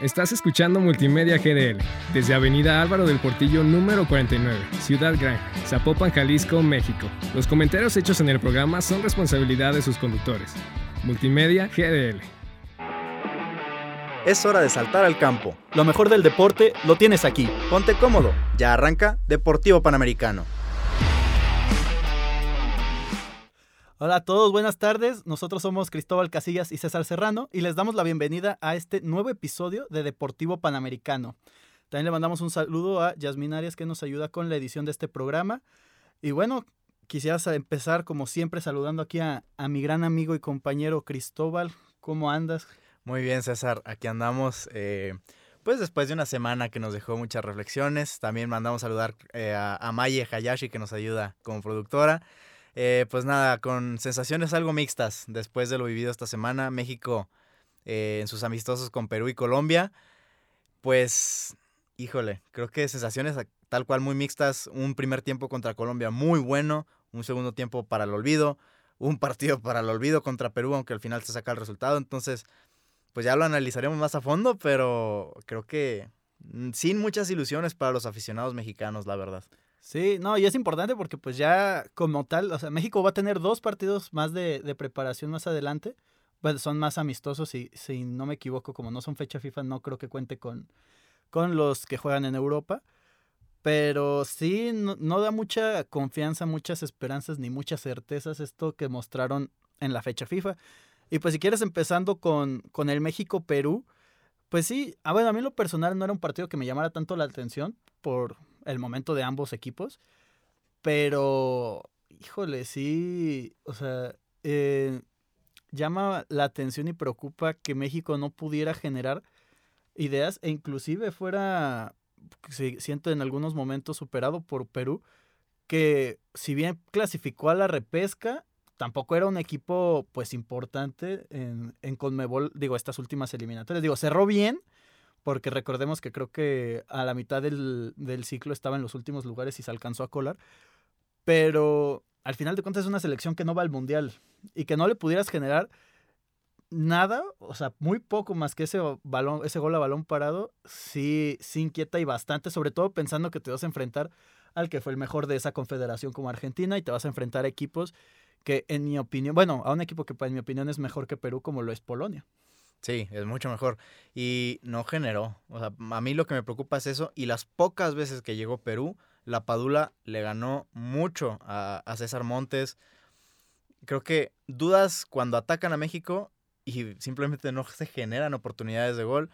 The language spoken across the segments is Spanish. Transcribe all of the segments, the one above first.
Estás escuchando Multimedia GDL desde Avenida Álvaro del Portillo número 49, Ciudad Gran, Zapopan, Jalisco, México. Los comentarios hechos en el programa son responsabilidad de sus conductores. Multimedia GDL. Es hora de saltar al campo. Lo mejor del deporte lo tienes aquí. Ponte cómodo. Ya arranca Deportivo Panamericano. Hola a todos, buenas tardes. Nosotros somos Cristóbal Casillas y César Serrano y les damos la bienvenida a este nuevo episodio de Deportivo Panamericano. También le mandamos un saludo a Yasmin Arias que nos ayuda con la edición de este programa. Y bueno, quisiera empezar como siempre saludando aquí a, mi gran amigo y compañero Cristóbal. ¿Cómo andas? Muy bien, César. Aquí andamos. Eh, pues después de una semana que nos dejó muchas reflexiones, también mandamos saludar eh, a Maye Hayashi que nos ayuda como productora. Eh, pues nada, con sensaciones algo mixtas después de lo vivido esta semana. México eh, en sus amistosos con Perú y Colombia. Pues, híjole, creo que sensaciones tal cual muy mixtas. Un primer tiempo contra Colombia muy bueno, un segundo tiempo para el olvido, un partido para el olvido contra Perú, aunque al final se saca el resultado. Entonces, pues ya lo analizaremos más a fondo, pero creo que mm, sin muchas ilusiones para los aficionados mexicanos, la verdad. Sí, no, y es importante porque pues ya como tal, o sea, México va a tener dos partidos más de, de preparación más adelante. Pues son más amistosos y si no me equivoco, como no son fecha FIFA, no creo que cuente con, con los que juegan en Europa. Pero sí, no, da mucha confianza, muchas esperanzas ni muchas certezas esto que mostraron en la fecha FIFA. Y pues si quieres empezando con, con el México-Perú, pues sí, a ver, a mí lo personal no era un partido que me llamara tanto la atención por, el momento de ambos equipos. Pero, híjole, sí, o sea, eh, llama la atención y preocupa que México no pudiera generar ideas e inclusive fuera, siento en algunos momentos superado por Perú, que si bien clasificó a la repesca, tampoco era un equipo pues importante en, en Conmebol, digo, estas últimas eliminatorias. Digo, cerró bien, porque recordemos que creo que a la mitad del, ciclo estaba en los últimos lugares y se alcanzó a colar, pero al final de cuentas es una selección que no va al mundial y que no le pudieras generar nada, o sea, muy poco más que ese balón, ese gol a balón parado, sí, sí inquieta y bastante, sobre todo pensando que te vas a enfrentar al que fue el mejor de esa confederación como Argentina y te vas a enfrentar a equipos que en mi opinión, bueno, a un equipo que en mi opinión es mejor que Perú como lo es Polonia. Sí, es mucho mejor. Y no generó. O sea, a mí lo que me preocupa es eso. Y las pocas veces que llegó Perú, la Padula le ganó mucho a, César Montes. Creo que dudas cuando atacan a México y simplemente no se generan oportunidades de gol.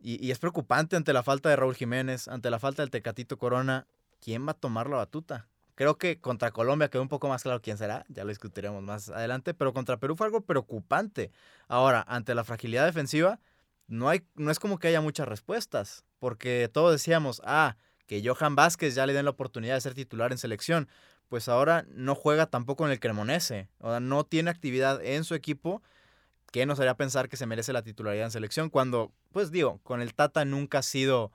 Y, y, es preocupante ante la falta de Raúl Jiménez, ante la falta del Tecatito Corona. ¿Quién va a tomar la batuta? Creo que contra Colombia quedó un poco más claro quién será, ya lo discutiremos más adelante, pero contra Perú fue algo preocupante. Ahora, ante la fragilidad defensiva, no, hay, no es como que haya muchas respuestas, porque todos decíamos, ah, que Johan Vázquez ya le den la oportunidad de ser titular en selección, pues ahora no juega tampoco en el Cremonese, o sea, no tiene actividad en su equipo, que nos haría pensar que se merece la titularidad en selección, cuando, pues digo, con el Tata nunca ha sido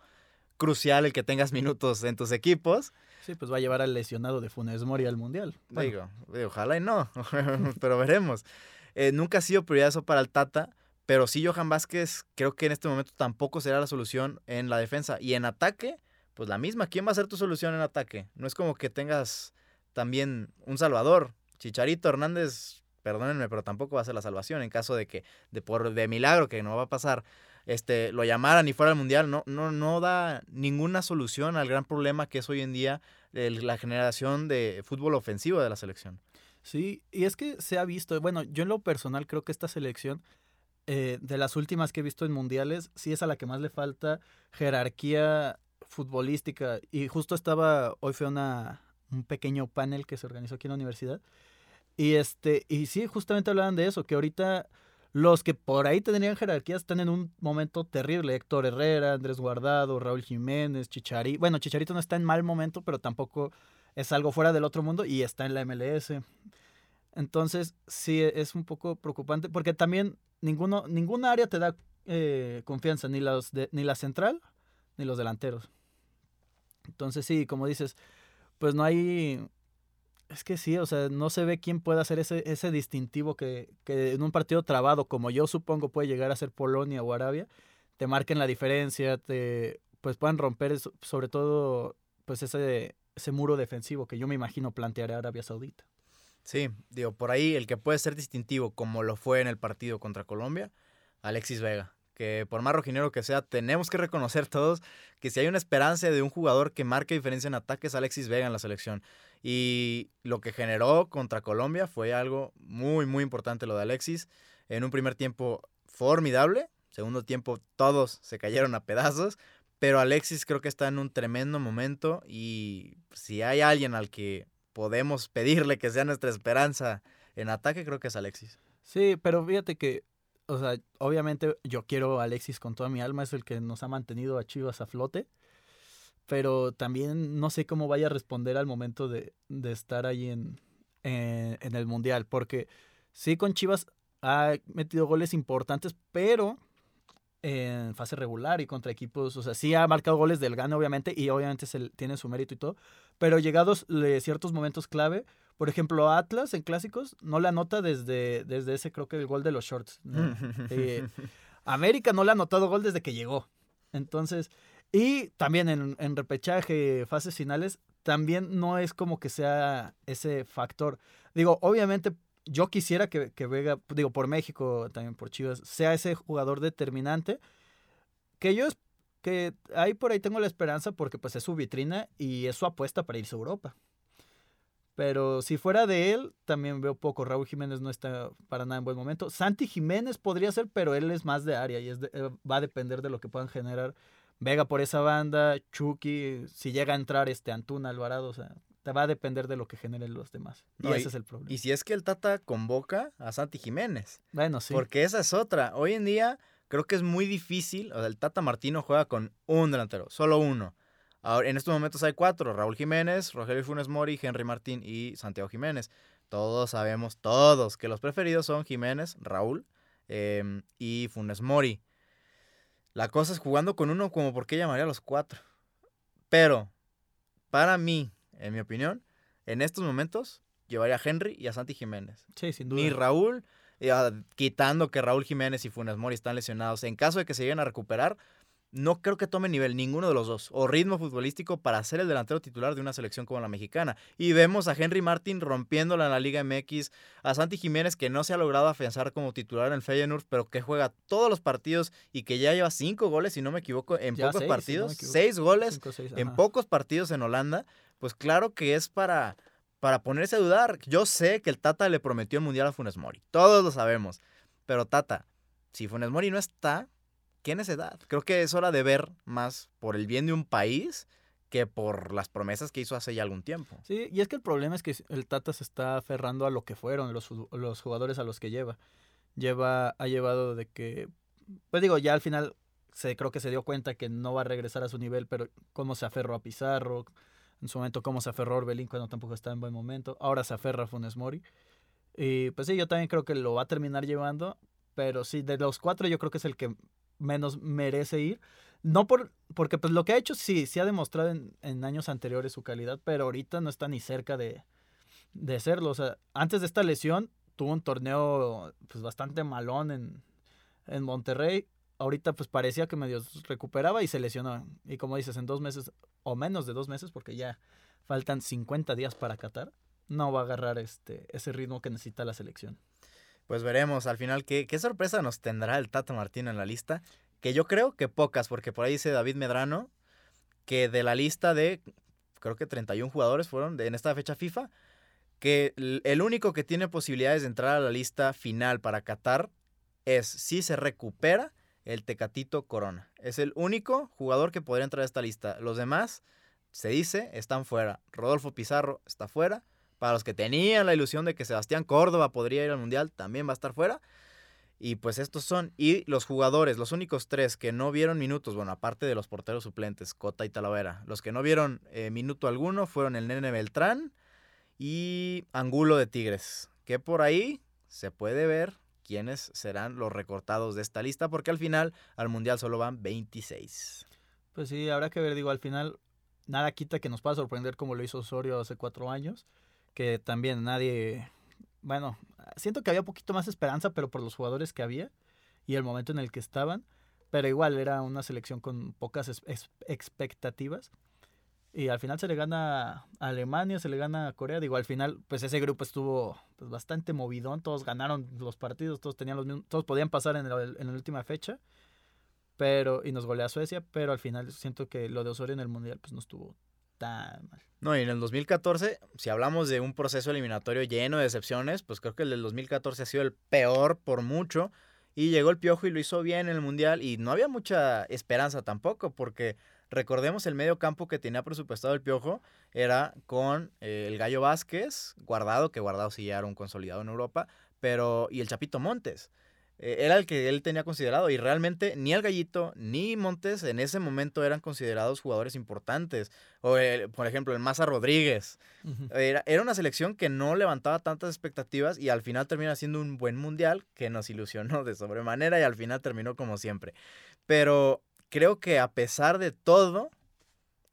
crucial el que tengas minutos en tus equipos. Sí, pues va a llevar al lesionado de Funes Mori al Mundial. Digo, ojalá y no, pero veremos. Eh, nunca ha sido prioridad eso para el Tata, pero sí Johan Vázquez creo que en este momento tampoco será la solución en la defensa. Y en ataque, pues la misma. ¿Quién va a ser tu solución en ataque? No es como que tengas también un salvador. Chicharito Hernández, perdónenme, pero tampoco va a ser la salvación en caso de que, de por de milagro que no va a pasar, este, lo llamaran y fuera al mundial, no, no, no da ninguna solución al gran problema que es hoy en día la generación de fútbol ofensivo de la selección. Sí, y es que se ha visto, bueno, yo en lo personal creo que esta selección, eh, de las últimas que he visto en mundiales, sí es a la que más le falta jerarquía futbolística. Y justo estaba, hoy fue una, un pequeño panel que se organizó aquí en la universidad. Y este, y sí, justamente hablaban de eso, que ahorita los que por ahí tendrían jerarquía están en un momento terrible. Héctor Herrera, Andrés Guardado, Raúl Jiménez, Chicharito. Bueno, Chicharito no está en mal momento, pero tampoco es algo fuera del otro mundo y está en la MLS. Entonces, sí, es un poco preocupante porque también ninguno, ninguna área te da eh, confianza, ni, los ni la central ni los delanteros. Entonces, sí, como dices, pues no hay es que sí, o sea, no se ve quién puede hacer ese, ese distintivo que, que, en un partido trabado, como yo supongo puede llegar a ser Polonia o Arabia, te marquen la diferencia, te pues puedan romper sobre todo pues ese, ese muro defensivo que yo me imagino planteará Arabia Saudita. Sí, digo, por ahí el que puede ser distintivo como lo fue en el partido contra Colombia, Alexis Vega que por más rojinero que sea, tenemos que reconocer todos que si hay una esperanza de un jugador que marque diferencia en ataques, Alexis Vega en la selección. Y lo que generó contra Colombia fue algo muy, muy importante lo de Alexis. En un primer tiempo formidable, segundo tiempo todos se cayeron a pedazos, pero Alexis creo que está en un tremendo momento y si hay alguien al que podemos pedirle que sea nuestra esperanza en ataque, creo que es Alexis. Sí, pero fíjate que o sea, obviamente yo quiero a Alexis con toda mi alma, es el que nos ha mantenido a Chivas a flote, pero también no sé cómo vaya a responder al momento de, estar ahí en, en, el Mundial, porque sí con Chivas ha metido goles importantes, pero en fase regular y contra equipos, o sea, sí ha marcado goles del gane, obviamente, y obviamente se, tiene su mérito y todo, pero llegados de ciertos momentos clave, por ejemplo, Atlas en clásicos no la anota desde, desde ese, creo que el gol de los shorts. Eh, América no le ha anotado gol desde que llegó. Entonces, y también en, en repechaje, fases finales, también no es como que sea ese factor. Digo, obviamente yo quisiera que, que, Vega, digo, por México, también por Chivas, sea ese jugador determinante. Que yo, que ahí por ahí tengo la esperanza porque pues es su vitrina y es su apuesta para irse a Europa. Pero si fuera de él, también veo poco. Raúl Jiménez no está para nada en buen momento. Santi Jiménez podría ser, pero él es más de área y es eh, va a depender de lo que puedan generar Vega por esa banda, Chucky, si llega a entrar este Antuna, Alvarado, o sea, te va a depender de lo que generen los demás. Y ese es el problema. Y si es que el Tata convoca a Santi Jiménez. Bueno, sí. Porque esa es otra. Hoy en día creo que es muy difícil. O sea, el Tata Martino juega con un delantero, solo uno. Ahora, en estos momentos hay cuatro, Raúl Jiménez, Rogelio Funes Mori, Henry Martín y Santiago Jiménez. Todos sabemos, todos, que los preferidos son Jiménez, Raúl em, y Funes Mori. La cosa es jugando con uno como por qué llamaría a los cuatro. Pero, para mí, en mi opinión, en estos momentos llevaría a Henry y a Santi Jiménez. Sí, sin duda. Ni Raúl, ah, quitando que Raúl Jiménez y Funes Mori están lesionados. En caso de que se lleguen a recuperar, no creo que tome nivel ninguno de los dos o ritmo futbolístico para ser el delantero titular de una selección como la mexicana. Y vemos a Henry Martin rompiéndola en la Liga MX, a Santi Jiménez que no se ha logrado afianzar como titular en el Feyenoord, pero que juega todos los partidos y que ya lleva cinco goles, si no me equivoco, en pocos partidos, seis goles en pocos partidos en Holanda. Pues claro que es para, para ponerse a dudar. Yo sé que el Tata le prometió el Mundial a Funes Mori, todos lo sabemos, pero Tata, si Funes Mori no está, ¿qué edad? Creo que es hora de ver más por el bien de un país que por las promesas que hizo hace ya algún tiempo. Sí, y es que el problema es que el Tata se está aferrando a lo que fueron los, los jugadores a los que lleva. Lleva, ha llevado de que, pues digo, ya al final se, creo que se dio cuenta que no va a regresar a su nivel, pero cómo se aferró a Pizarro, en su momento cómo se aferró a Orbelín cuando tampoco está en buen momento, ahora se aferra a Funes Mori. Y pues sí, yo también creo que lo va a terminar llevando, pero sí, de los cuatro yo creo que es el que menos merece ir. No por, porque pues lo que ha hecho sí, sí ha demostrado en, años anteriores su calidad, pero ahorita no está ni cerca de, de serlo. O sea, antes de esta lesión tuvo un torneo pues bastante malón en, en Monterrey. Ahorita pues parecía que medio recuperaba y se lesionó. Y como dices, en dos meses o menos de dos meses, porque ya faltan 50 días para Qatar, no va a agarrar este, ese ritmo que necesita la selección pues veremos al final qué, qué sorpresa nos tendrá el Tato Martino en la lista. Que yo creo que pocas, porque por ahí dice David Medrano que de la lista de, creo que 31 jugadores fueron en esta fecha FIFA, que el único que tiene posibilidades de entrar a la lista final para Qatar es si se recupera el Tecatito Corona. Es el único jugador que podría entrar a esta lista. Los demás, se dice, están fuera. Rodolfo Pizarro está fuera. Para los que tenían la ilusión de que Sebastián Córdoba podría ir al Mundial, también va a estar fuera. Y pues estos son, y los jugadores, los únicos tres que no vieron minutos, bueno, aparte de los porteros suplentes, Cota y Talavera, los que no vieron eh, minuto alguno fueron el Nene Beltrán y Angulo de Tigres, que por ahí se puede ver quiénes serán los recortados de esta lista, porque al final al Mundial solo van 26. Pues sí, habrá que ver, digo, al final nada quita que nos pueda sorprender como lo hizo Osorio hace cuatro años que también nadie, bueno, siento que había un poquito más esperanza, pero por los jugadores que había y el momento en el que estaban, pero igual era una selección con pocas expectativas. Y al final se le gana a Alemania, se le gana a Corea. Digo, al final, pues ese grupo estuvo pues, bastante movidón. Todos ganaron los partidos, todos tenían los mismos, todos podían pasar en, el- en la última fecha. Pero, y nos golea Suecia, pero al final siento que lo de Osorio en el Mundial pues no estuvo No, y en el 2014, si hablamos de un proceso eliminatorio lleno de decepciones, pues creo que el del 2014 ha sido el peor por mucho. Y llegó el Piojo y lo hizo bien en el Mundial. Y no había mucha esperanza tampoco, porque recordemos el medio campo que tenía presupuestado el Piojo era con eh, el Gallo Vázquez, Guardado, que Guardado sí ya era un consolidado en Europa, pero y el Chapito Montes. Eh, era el que él tenía considerado y realmente ni el Gallito ni Montes en ese momento eran considerados jugadores importantes. O el- por ejemplo el Maza Rodríguez. Era, era una selección que no levantaba tantas expectativas y al final termina siendo un buen mundial que nos ilusionó de sobremanera y al final terminó como siempre. Pero creo que a pesar de todo,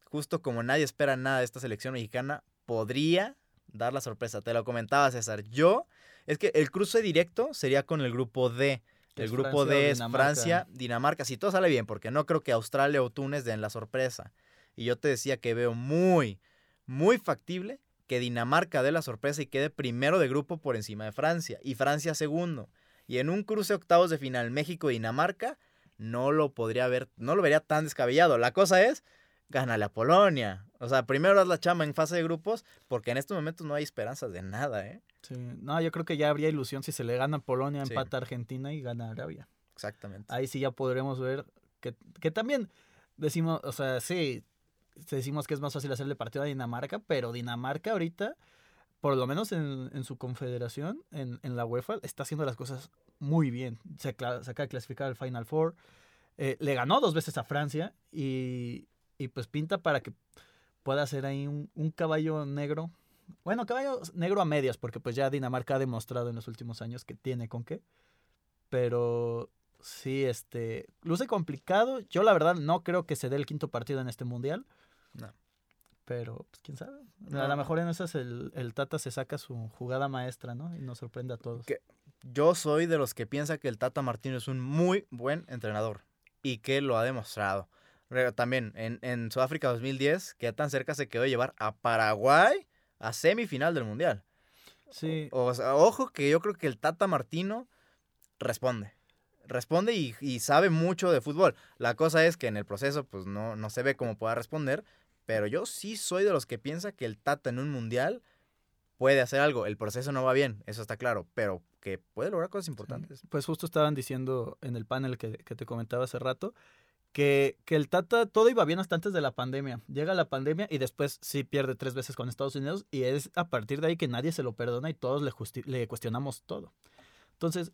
justo como nadie espera nada de esta selección mexicana, podría dar la sorpresa. Te lo comentaba César. Yo, es que el cruce directo sería con el grupo D. El grupo Francia D es Dinamarca. Francia, Dinamarca. Si todo sale bien, porque no creo que Australia o Túnez den la sorpresa. Y yo te decía que veo muy, muy factible que Dinamarca dé la sorpresa y quede primero de grupo por encima de Francia. Y Francia segundo. Y en un cruce octavos de final México-Dinamarca, no lo podría ver, no lo vería tan descabellado. La cosa es, gánale a Polonia. O sea, primero haz la chama en fase de grupos, porque en estos momentos no hay esperanzas de nada, ¿eh? Sí. No, yo creo que ya habría ilusión si se le gana a Polonia, Sí. empata a Argentina y gana a Arabia. Exactamente. Ahí sí ya podremos ver que, que también decimos, o sea, sí, decimos que es más fácil hacerle partido a Dinamarca, pero Dinamarca ahorita, por lo menos en, en su confederación, en, en la UEFA, está haciendo las cosas muy bien. Se, se acaba de clasificar al Final Four. Eh, le ganó dos veces a Francia y, y pues pinta para que pueda ser ahí un, un caballo negro. Bueno, caballo negro a medias, porque pues ya Dinamarca ha demostrado en los últimos años que tiene con qué. Pero sí, este, luce complicado. Yo la verdad no creo que se dé el quinto partido en este mundial. No. Pero, pues quién sabe. A lo mejor en esas el, el Tata se saca su jugada maestra, ¿no? Y nos sorprende a todos. Que- Yo soy de los que piensa que el Tata Martino es un muy buen entrenador y que lo ha demostrado. También en, en Sudáfrica 2010, que tan cerca se quedó de llevar a Paraguay a semifinal del Mundial. Sí, O sea, ojo que yo creo que el Tata Martino responde. Responde y, y sabe mucho de fútbol. La cosa es que en el proceso pues no, no se ve cómo pueda responder, pero yo sí soy de los que piensa que el Tata en un mundial puede hacer algo. El proceso no va bien, eso está claro, pero que puede lograr cosas importantes. pues justo estaban diciendo en el panel que, que te comentaba hace rato que, el Tata todo iba bien hasta antes de la pandemia. Llega la pandemia y después sí pierde tres veces con Estados Unidos y es a partir de ahí que nadie se lo perdona y todos le, cuestionamos todo. Entonces,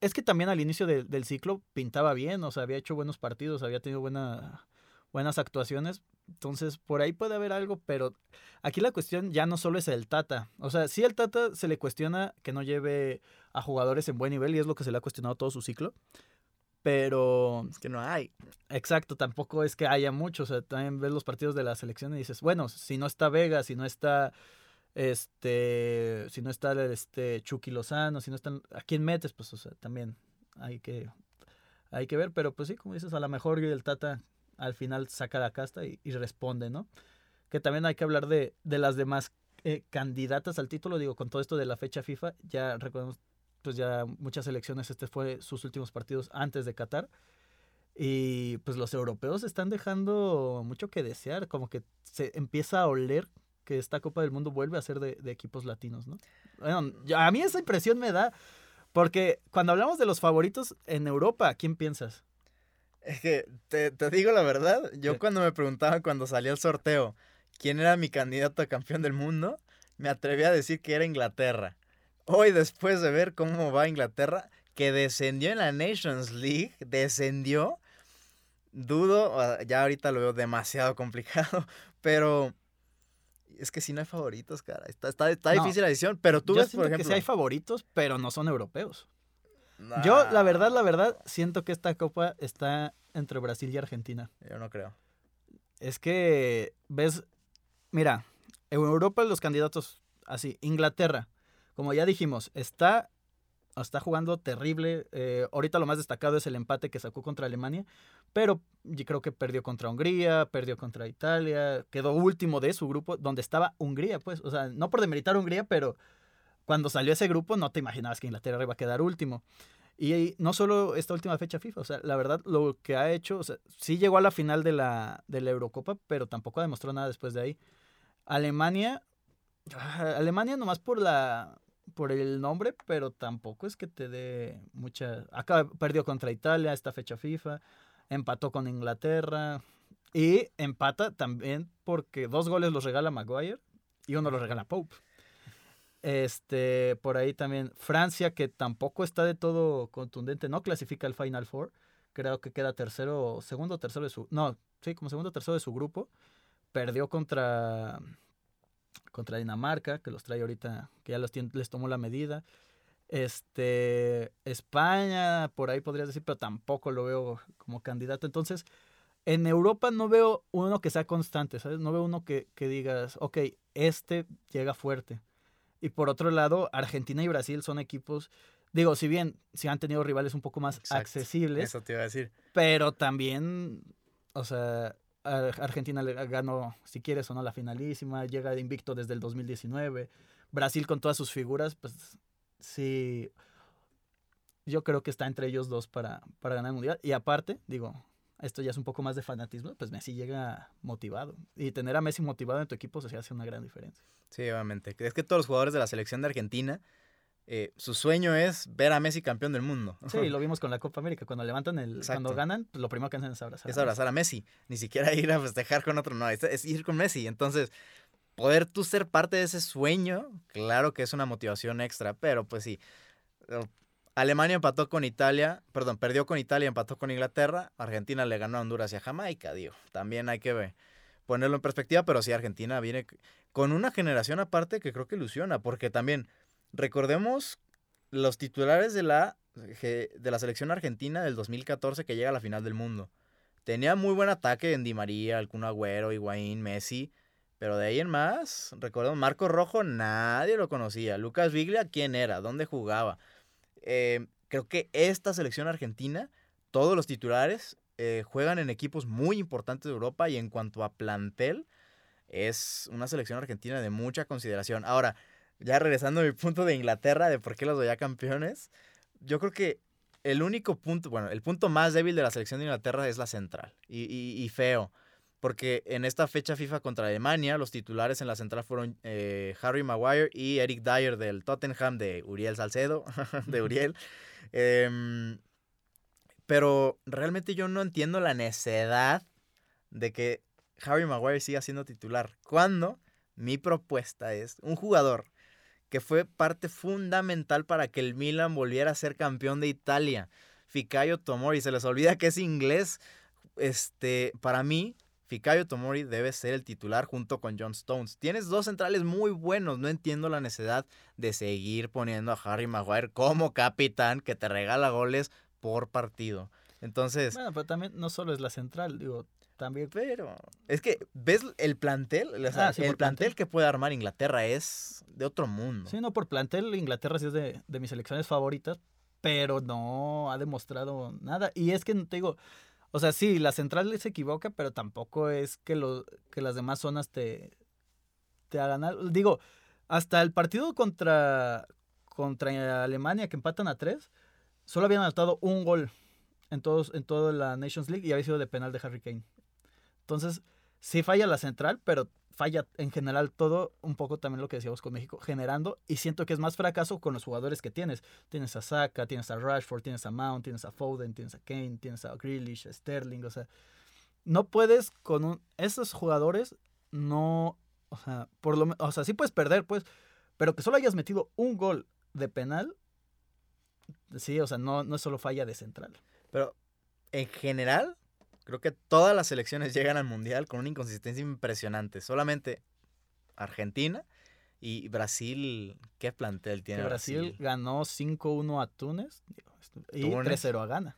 es que también al inicio de- del ciclo pintaba bien, o sea, había hecho buenos partidos, había tenido buena, buenas actuaciones. Entonces, por ahí puede haber algo, pero aquí la cuestión ya no solo es el Tata. O sea, sí el Tata se le cuestiona que no lleve a jugadores en buen nivel y es lo que se le ha cuestionado todo su ciclo. Pero, Es que no hay. exacto, tampoco es que haya mucho. O sea, también ves los partidos de la selección y dices, bueno, si no está Vega, si no está este, si no está este Chucky Lozano, si no están, ¿a quién metes? Pues, o sea, también hay que, hay que ver, pero pues sí, como dices, a lo mejor el Tata al final saca la casta y, y responde, ¿no? Que también hay que hablar de, de las demás eh, candidatas al título, digo, con todo esto de la fecha FIFA, ya recordemos, pues ya muchas elecciones, este fue sus últimos partidos antes de Qatar. Y pues los europeos están dejando mucho que desear, como que se empieza a oler que esta Copa del Mundo vuelve a ser de, de equipos latinos, ¿no? Bueno, a mí esa impresión me da, porque cuando hablamos de los favoritos en Europa, ¿a quién piensas? Es que te, te digo la verdad, yo ¿Qué? cuando me preguntaban cuando salió el sorteo quién era mi candidato a campeón del mundo, me atreví a decir que era Inglaterra. Hoy, después de ver cómo va Inglaterra, que descendió en la Nations League, descendió, dudo, ah, ya ahorita lo veo demasiado complicado, pero es que si no hay favoritos, cara, está, está, está No. difícil la decisión, pero tú Yo ves, siento por ejemplo... que sí hay favoritos, pero no son europeos. Yo, la verdad, la verdad, siento que esta Copa está entre Brasil y Argentina. Yo no creo. Es que, ves, mira, en Europa los candidatos, así, Inglaterra, como ya dijimos, está está jugando terrible. Eh, ahorita lo más destacado es el empate que sacó contra Alemania, pero yo creo que perdió contra Hungría, perdió contra Italia, quedó último de su grupo, donde estaba Hungría, pues. O sea, no por demeritar Hungría, pero cuando salió ese grupo no te imaginabas que Inglaterra iba a quedar último. Y no solo esta última fecha FIFA, o sea, la verdad lo que ha hecho, o sea, sí llegó a la final de la, de la Eurocopa, pero tampoco demostró nada después de ahí. Alemania, ah, Alemania nomás por la por el nombre, pero tampoco es que te dé mucha... Acá perdió contra Italia esta fecha FIFA, empató con Inglaterra y empata también porque dos goles los regala Maguire y uno los regala Pope. Este, por ahí también Francia, que tampoco está de todo contundente, no clasifica el Final Four. Creo que queda tercero, segundo o tercero de su. No, sí, como segundo tercero de su grupo. Perdió contra, contra Dinamarca, que los trae ahorita, que ya los les tomó la medida. Este, España, por ahí podrías decir, pero tampoco lo veo como candidato. Entonces, en Europa no veo uno que sea constante, ¿sabes? No veo uno que, que digas, ok, este llega fuerte. Y por otro lado, Argentina y Brasil son equipos, digo, si bien si han tenido rivales un poco más accesibles. Eso te iba a decir. Pero también, o sea, Argentina le ganó, si quieres o no, la finalísima, llega de invicto desde el 2019. Brasil con todas sus figuras, pues sí, yo creo que está entre ellos dos para, para ganar el mundial. Y aparte, digo, esto ya es un poco más de fanatismo, pues Messi llega motivado. Y tener a Messi motivado en tu equipo se hace una gran diferencia. Sí, obviamente. Es que todos los jugadores de la selección de Argentina, eh, su sueño es ver a Messi campeón del mundo. Sí, lo vimos con la Copa América. Cuando levantan el, cuando ganan, pues lo primero que hacen es abrazar. Es abrazar a Messi. Ni siquiera ir a festejar con otro, no, es, ir con Messi. Entonces, poder tú ser parte de ese sueño, claro que es una motivación extra, pero pues sí. Alemania empató con Italia, perdón, perdió con Italia, empató con Inglaterra. Argentina le ganó a Honduras y a Jamaica, digo. También hay que ver ponerlo en perspectiva, pero sí Argentina viene con una generación aparte que creo que ilusiona, porque también recordemos los titulares de la, de la selección argentina del 2014 que llega a la final del mundo. Tenía muy buen ataque en Di María, Alcún Agüero, Higuaín, Messi, pero de ahí en más, recordemos, Marco Rojo nadie lo conocía. Lucas Viglia, ¿quién era? ¿Dónde jugaba? Eh, creo que esta selección argentina, todos los titulares eh, juegan en equipos muy importantes de Europa y en cuanto a plantel, es una selección argentina de mucha consideración. Ahora, ya regresando a mi punto de Inglaterra, de por qué los veía campeones, yo creo que el único punto, bueno, el punto más débil de la selección de Inglaterra es la central. Y, feo. Porque en esta fecha FIFA contra Alemania, los titulares en la central fueron eh, Harry Maguire y Eric Dyer del Tottenham, de Uriel Salcedo, de Uriel. Em, pero realmente yo no entiendo la necedad de que Harry Maguire siga siendo titular. Cuando mi propuesta es un jugador que fue parte fundamental para que el Milan volviera a ser campeón de Italia. Fikayo Tomori, se les olvida que es inglés. Este, para mí, Fikayo Tomori debe ser el titular junto con John Stones. Tienes dos centrales muy buenos. No entiendo la necesidad de seguir poniendo a Harry Maguire como capitán que te regala goles por partido. Entonces. Bueno, pero también no solo es la central, digo, también. Pero. Es que, ¿ves el plantel? Ah, el plantel, que puede armar Inglaterra es de otro mundo. Sí, no, por plantel, Inglaterra sí es de, mis selecciones favoritas, pero no ha demostrado nada. Y es que te digo. O sea, sí, la central se equivoca, pero tampoco es que, lo, que las demás zonas te, te hagan algo. Digo, hasta el partido contra, contra Alemania, que empatan a tres, solo habían anotado un gol en, todos, en toda la Nations League y había sido de penal de Harry Kane. Entonces, sí falla la central, pero falla en general todo, un poco también lo que decíamos con México, generando, y siento que es más fracaso con los jugadores que tienes. Tienes a Saka, tienes a Rashford, tienes a Mount, tienes a Foden, tienes a Kane, tienes a Grealish, a Sterling, o sea, no puedes con un, esos jugadores, no, o sea, por lo o sea, sí puedes perder, pues, pero que solo hayas metido un gol de penal, Sí, o sea, no, no es solo falla de central. Pero en general, creo que todas las selecciones llegan al Mundial con una inconsistencia impresionante. Solamente Argentina y Brasil, ¿qué plantel tiene Brasil? ganó 5-1 a Túnez y 3-0 a Ghana.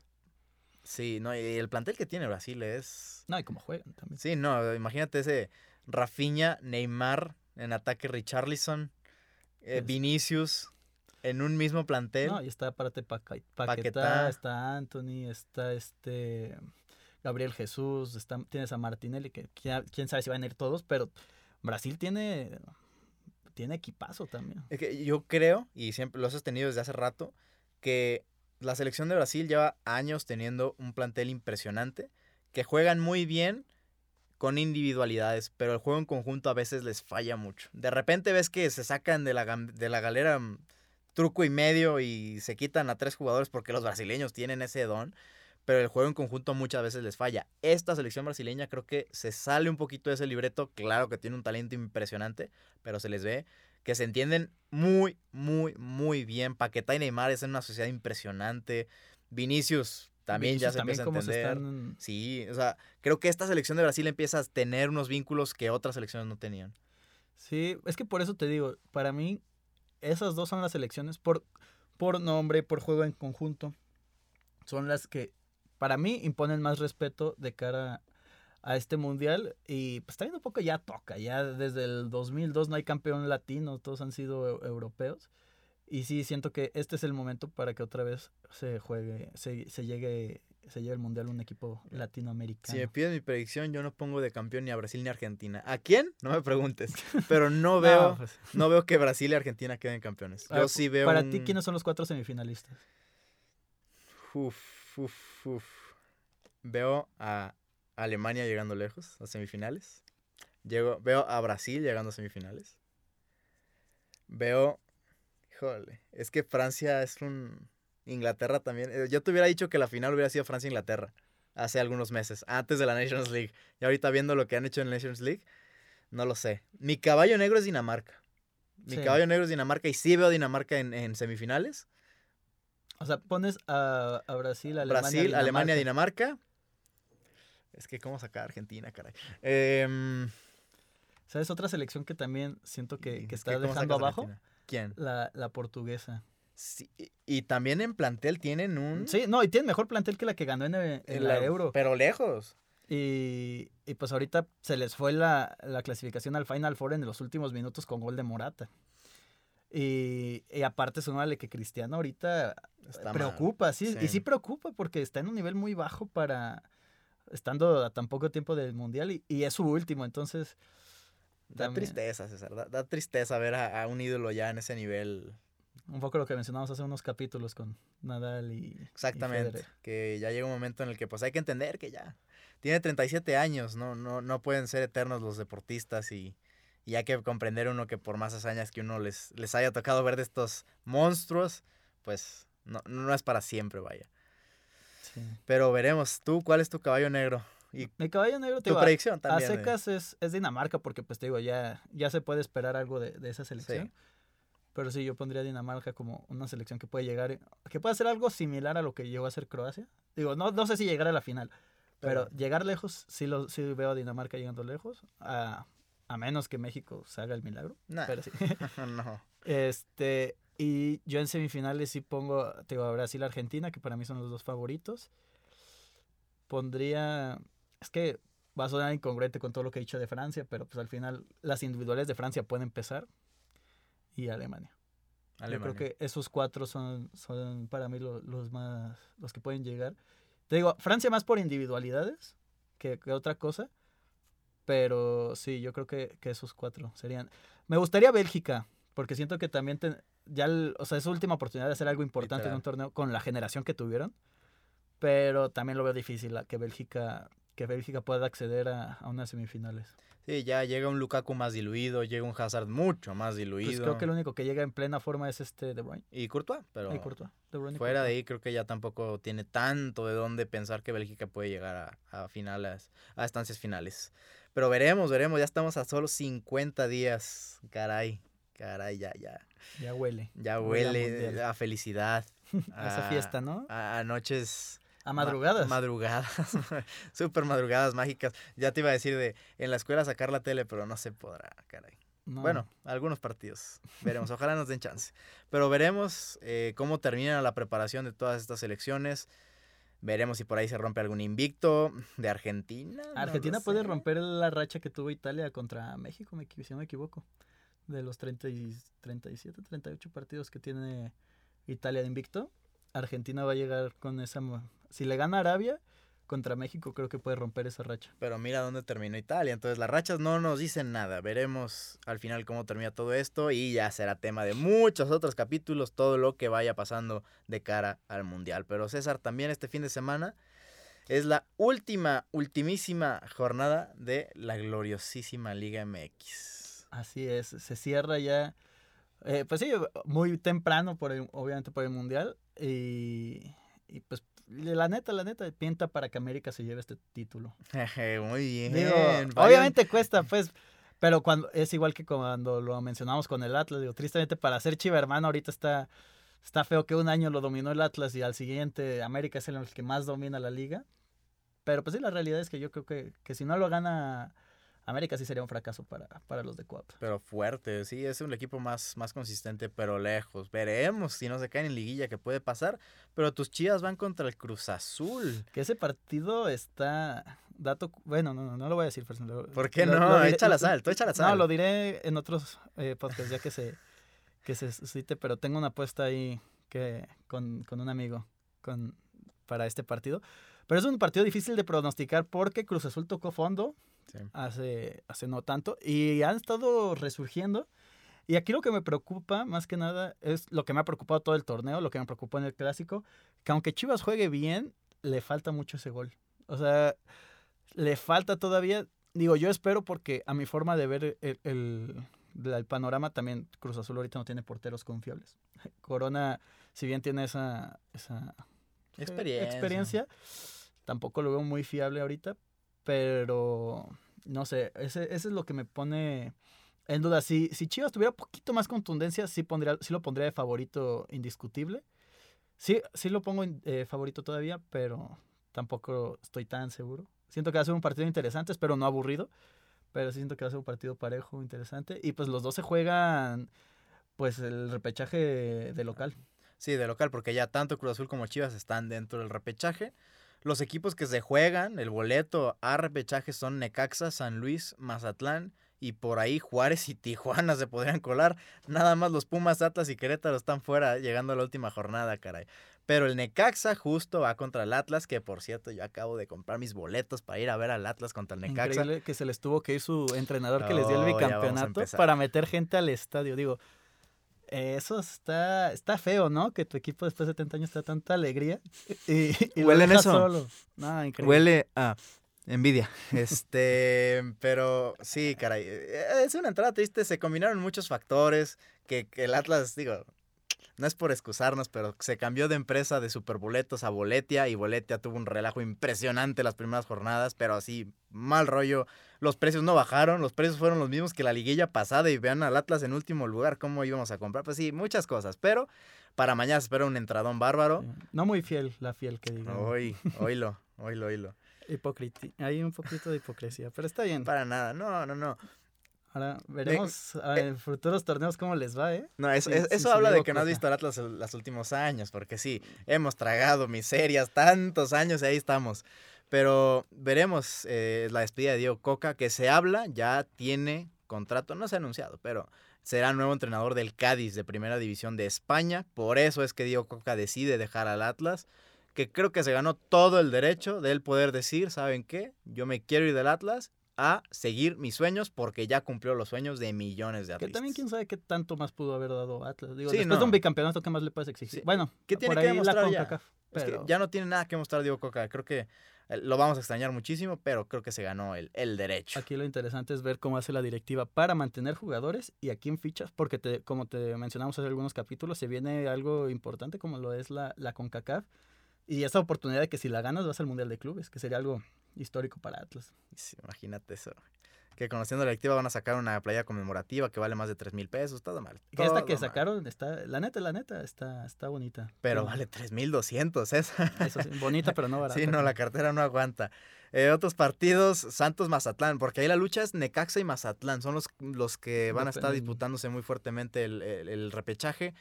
Sí, no, y el plantel que tiene Brasil es... No, y cómo juegan también. Sí, no, imagínate ese Rafinha, Neymar, en ataque Richarlison, eh, Vinicius, en un mismo plantel. No, y está aparte Paquetá. está Anthony, está este Gabriel Jesús, está, tienes a Martinelli, que quién, sabe si van a ir todos, pero Brasil tiene, tiene equipazo también. Es que yo creo, y siempre lo he sostenido desde hace rato, que la selección de Brasil lleva años teniendo un plantel impresionante, que juegan muy bien con individualidades, pero el juego en conjunto a veces les falla mucho. De repente ves que se sacan de la, de la galera mm, truco y medio y se quitan a tres jugadores porque los brasileños tienen ese don, pero el juego en conjunto muchas veces les falla. Esta selección brasileña creo que se sale un poquito de ese libreto, claro que tiene un talento impresionante, pero se les ve que se entienden muy, muy, muy bien. Paquetá y Neymar es una sociedad impresionante. Vinicius también ya se también empieza a entender. están- Sí, o sea, creo que esta selección de Brasil empieza a tener unos vínculos que otras selecciones no tenían. Sí, es que por eso te digo, para mí esas dos son las selecciones por, por nombre, por juego en conjunto. Son las que para mí imponen más respeto de cara a este mundial y pues también un poco ya toca, ya desde el 2002 no hay campeón latino, todos han sido eu- europeos. Y sí, siento que este es el momento para que otra vez se juegue, se, se llegue, se llegue el mundial un equipo latinoamericano. Si me piden mi predicción, yo no pongo de campeón ni a Brasil ni a Argentina. ¿A quién? No me preguntes. Pero no No, veo, pues, no veo que Brasil y Argentina queden campeones. a ver, Yo sí veo. Para un- ti, ¿quiénes son los cuatro semifinalistas? Uf, uf, uf. Veo a Alemania llegando lejos, a semifinales. Llego, veo a Brasil llegando a semifinales. Veo. Híjole, es que Francia es un. Inglaterra también. eh, Yo te hubiera dicho que la final hubiera sido Francia-Inglaterra hace algunos meses, antes de la Nations League. Y ahorita viendo lo que han hecho en la Nations League, no lo sé. Mi caballo negro es Dinamarca. Mi Sí. caballo negro es Dinamarca y sí veo a Dinamarca en, en semifinales. O sea, pones a, a Brasil, Alemania, Brasil, Alemania, Dinamarca. Es que, ¿cómo sacar Argentina, caray? Em, ¿Sabes? Otra selección que también siento que, es que está ¿cómo dejando abajo, Argentina? ¿Quién? la, la portuguesa. Sí, y- también en plantel tienen un. Sí, no, y tiene mejor plantel que la que ganó en, en en la Euro. Pero lejos. Y, y pues ahorita se les fue la, la clasificación al Final Four en los últimos minutos con gol de Morata. Y, y aparte, sumándole que Cristiano ahorita Está mal. preocupa, sí, sí. y sí preocupa porque está en un nivel muy bajo para estando a tan poco tiempo del Mundial y, y es su último, entonces Da también. tristeza, César. Da, da tristeza ver a, a un ídolo ya en ese nivel. un poco lo que mencionamos hace unos capítulos con Nadal y Exactamente. Que ya llega un momento en el que pues hay que entender que ya tiene 37 años, no, no, no pueden ser eternos los deportistas y, y hay que comprender uno que por más hazañas que uno les, les haya tocado ver de estos monstruos, pues no, no es para siempre, vaya. Sí. Pero veremos, tú, ¿cuál es tu caballo negro? Y Mi caballo negro te tu a- predicción a también. de- secas es, es Dinamarca porque pues te digo ya, ya se puede esperar algo de, de esa selección. Sí. Pero sí, yo pondría a Dinamarca como una selección que puede llegar, que puede hacer algo similar a lo que llegó a hacer Croacia. Digo, no, no sé si llegar a la final, pero, Pero- llegar lejos, sí, lo, sí veo a Dinamarca llegando lejos, a, a menos que México se haga el milagro. Nah. Pero sí. no. Este, y yo en semifinales sí pongo, te digo, a Brasil, Argentina, que para mí son los dos favoritos. Pondría, es que va a sonar incongruente con todo lo que he dicho de Francia, pero pues al final las individuales de Francia pueden empezar. Y Alemania. Alemania. Yo creo que esos cuatro son, son para mí lo- los más, los que pueden llegar. Te digo, Francia más por individualidades que, que otra cosa. Pero sí, yo creo que, que esos cuatro serían. Me gustaría Bélgica, porque siento que también ya, el- o sea, es su última oportunidad de hacer algo importante en Literal. un torneo con la generación que tuvieron. Pero también lo veo difícil que Bélgica, que Bélgica pueda acceder a, a unas semifinales. Sí, ya llega un Lukaku más diluido, llega un Hazard mucho más Pues diluido. creo que el único que llega en plena forma es este De Bruyne. Y Courtois, pero y Courtois, De Bruyne y fuera de ahí creo que ya tampoco tiene tanto de dónde pensar que Bélgica puede llegar a, a finales, a estancias finales. Pero veremos, veremos, ya estamos a solo 50 días. Caray, caray, ya, ya. Ya huele. Ya Huele a huele mundial. a felicidad. A esa fiesta, ¿no? A, a noches A Ma- madrugadas. madrugadas. Súper madrugadas mágicas. Ya te iba a decir de en la escuela sacar la tele, pero no se podrá, caray. No. Bueno, algunos partidos. Veremos. Ojalá nos den chance. Pero veremos eh, cómo termina la preparación de todas estas elecciones. Veremos si por ahí se rompe algún invicto de Argentina. no Argentina puede sé. romper la racha que tuvo Italia contra México, me, si no me equivoco. de los 30 y 37, 38 partidos que tiene Italia de invicto. Argentina va a llegar con esa... Si le gana Arabia, contra México creo que puede romper esa racha. Pero mira dónde terminó Italia. Entonces las rachas no nos dicen nada. Veremos al final cómo termina todo esto y ya será tema de muchos otros capítulos, todo lo que vaya pasando de cara al Mundial. Pero César, también este fin de semana es la última, ultimísima jornada de la gloriosísima Liga MX. Así es, se cierra ya, eh, pues sí, muy temprano, por obviamente por el Mundial. Y, y pues la neta, la neta, pinta para que América se lleve este título. Muy bien. obviamente cuesta, pues, pero cuando es igual que cuando lo mencionamos con el Atlas, digo, tristemente para ser Chiva hermano ahorita está, está feo que un año lo dominó el Atlas y al siguiente América es el que más domina la liga. Pero pues sí, la realidad es que yo creo que, que si no lo gana América sí sería un fracaso para, para los de Cuapa. Pero fuerte, sí, es un equipo más, más consistente, pero lejos. Veremos si no se caen en liguilla que puede pasar. Pero tus chivas van contra el Cruz Azul. Que ese partido está. Dato. Bueno, no, no, lo voy a decir. ¿Por qué no? echa la sal, tú echa la sal. No, lo diré en otros eh, podcasts ya que se, que se suscite, pero tengo una apuesta ahí que con, con un amigo con, para este partido. Pero es un partido difícil de pronosticar porque Cruz Azul tocó fondo hace, hace no tanto y han estado resurgiendo. Y aquí lo que me preocupa más que nada es lo que me ha preocupado todo el torneo, lo que me preocupó en el clásico, que aunque Chivas juegue bien, le falta mucho ese gol. O sea, le falta todavía, digo, yo espero porque a mi forma de ver el, el, panorama también Cruz Azul ahorita no tiene porteros confiables. Corona, si bien tiene esa, esa experiencia. experiencia, tampoco lo veo muy fiable ahorita, pero no sé, ese, ese es lo que me pone en duda. Si, si Chivas tuviera poquito más contundencia, sí, pondría, sí lo pondría de favorito indiscutible. Sí, sí lo pongo eh, favorito todavía, pero tampoco estoy tan seguro. Siento que va a ser un partido interesante, espero no aburrido, pero sí siento que va a ser un partido parejo, interesante. Y pues los dos se juegan, pues el repechaje de local. Sí, de local, porque ya tanto Cruz Azul como Chivas están dentro del repechaje. Los equipos que se juegan el boleto a repechaje son Necaxa, San Luis, Mazatlán y por ahí Juárez y Tijuana se podrían colar. Nada más los Pumas, Atlas y Querétaro están fuera llegando a la última jornada, caray. Pero el Necaxa justo va contra el Atlas, que por cierto yo acabo de comprar mis boletos para ir a ver al Atlas contra el Necaxa. Increíble que se les tuvo que ir su entrenador que les dio el bicampeonato para meter gente al estadio. Digo, eso está, está feo, ¿no? Que tu equipo después de 70 años te da tanta alegría y, Huele en eso. Solo. Huele a envidia. Este, pero sí, caray. Es una entrada triste. Se combinaron muchos factores que, que el Atlas, digo, no es por excusarnos, pero se cambió de empresa de Superboletos a Boletia y Boletia tuvo un relajo impresionante las primeras jornadas, pero así, mal rollo. Los precios no bajaron, los precios fueron los mismos que la liguilla pasada y vean al Atlas en último lugar, cómo íbamos a comprar. Pues sí, muchas cosas, pero para mañana se espera un entradón bárbaro. No muy fiel, la fiel que digo. Hoy, oílo, oílo, oílo. Hipócrita. Hay un poquito de hipocresía, pero está bien. Para nada, no, no, no. Ahora veremos en futuros torneos cómo les va, ¿eh? No, eso, eso habla de que no has visto al Atlas los últimos años, porque sí, hemos tragado miserias tantos años y ahí estamos. Pero veremos eh, la despedida de Diego Coca, que se habla, ya tiene contrato, no se ha anunciado, pero será nuevo entrenador del Cádiz de Primera División de España. Por eso es que Diego Coca decide dejar al Atlas, que creo que se ganó todo el derecho de él poder decir, ¿saben qué? Yo me quiero ir del Atlas a seguir mis sueños porque ya cumplió los sueños de millones de atletas. Que también quién sabe qué tanto más pudo haber dado Atlas. Digo, después de un bicampeonato, ¿qué más le puedes exigir? Bueno, ¿qué tiene que demostrar ya? ya no tiene nada que mostrar Diego Coca. Creo que eh, lo vamos a extrañar muchísimo, pero creo que se ganó el, el derecho. Aquí lo interesante es ver cómo hace la directiva para mantener jugadores y a quién fichas, porque te, como te mencionamos hace algunos capítulos, se viene algo importante como lo es la, la CONCACAF y esa oportunidad de que si la ganas vas al Mundial de Clubes, que sería algo histórico para Atlas. imagínate eso. Que conociendo la directiva van a sacar una playa conmemorativa que vale más de 3 mil pesos, todo mal. Que esta que sacaron está, la neta, la neta, está, está bonita. Pero vale 3 mil 200 esa. Eso sí, bonita pero no barata. sí, no, la cartera no aguanta. Eh, otros partidos, Santos Mazatlán, porque ahí la lucha es Necaxa y Mazatlán, son los, los que van a estar disputándose muy fuertemente el, el repechaje.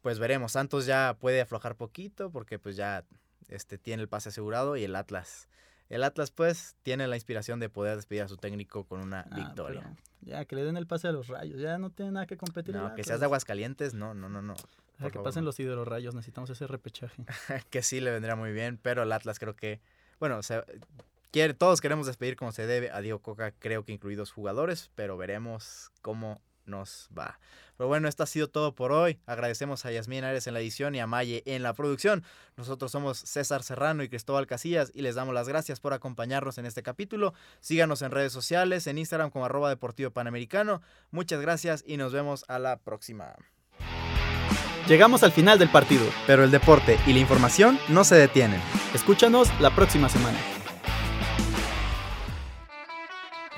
Pues veremos, Santos ya puede aflojar poquito porque pues ya este, tiene el pase asegurado y el Atlas el Atlas pues tiene la inspiración de poder despedir a su técnico con una Ah, victoria. Ya, que le den el pase a los rayos. Ya no tiene nada que competir. No, que seas de Aguascalientes, no, no, no, no. Por que favor, pasen no. los hidrorrayos. Necesitamos ese repechaje. que sí le vendría muy bien, pero el Atlas creo que, bueno, se, quiere, todos queremos despedir como se debe a Diego Coca, creo que incluidos jugadores, pero veremos cómo nos va. Pero bueno, esto ha sido todo por hoy. Agradecemos a Yasmín Ares en la edición y a Maye en la producción. Nosotros somos César Serrano y Cristóbal Casillas y les damos las gracias por acompañarnos en este capítulo. Síganos en redes sociales, en Instagram como arroba deportivo panamericano. Muchas gracias y nos vemos a la próxima. Llegamos al final del partido. Pero el deporte y la información no se detienen. Escúchanos la próxima semana.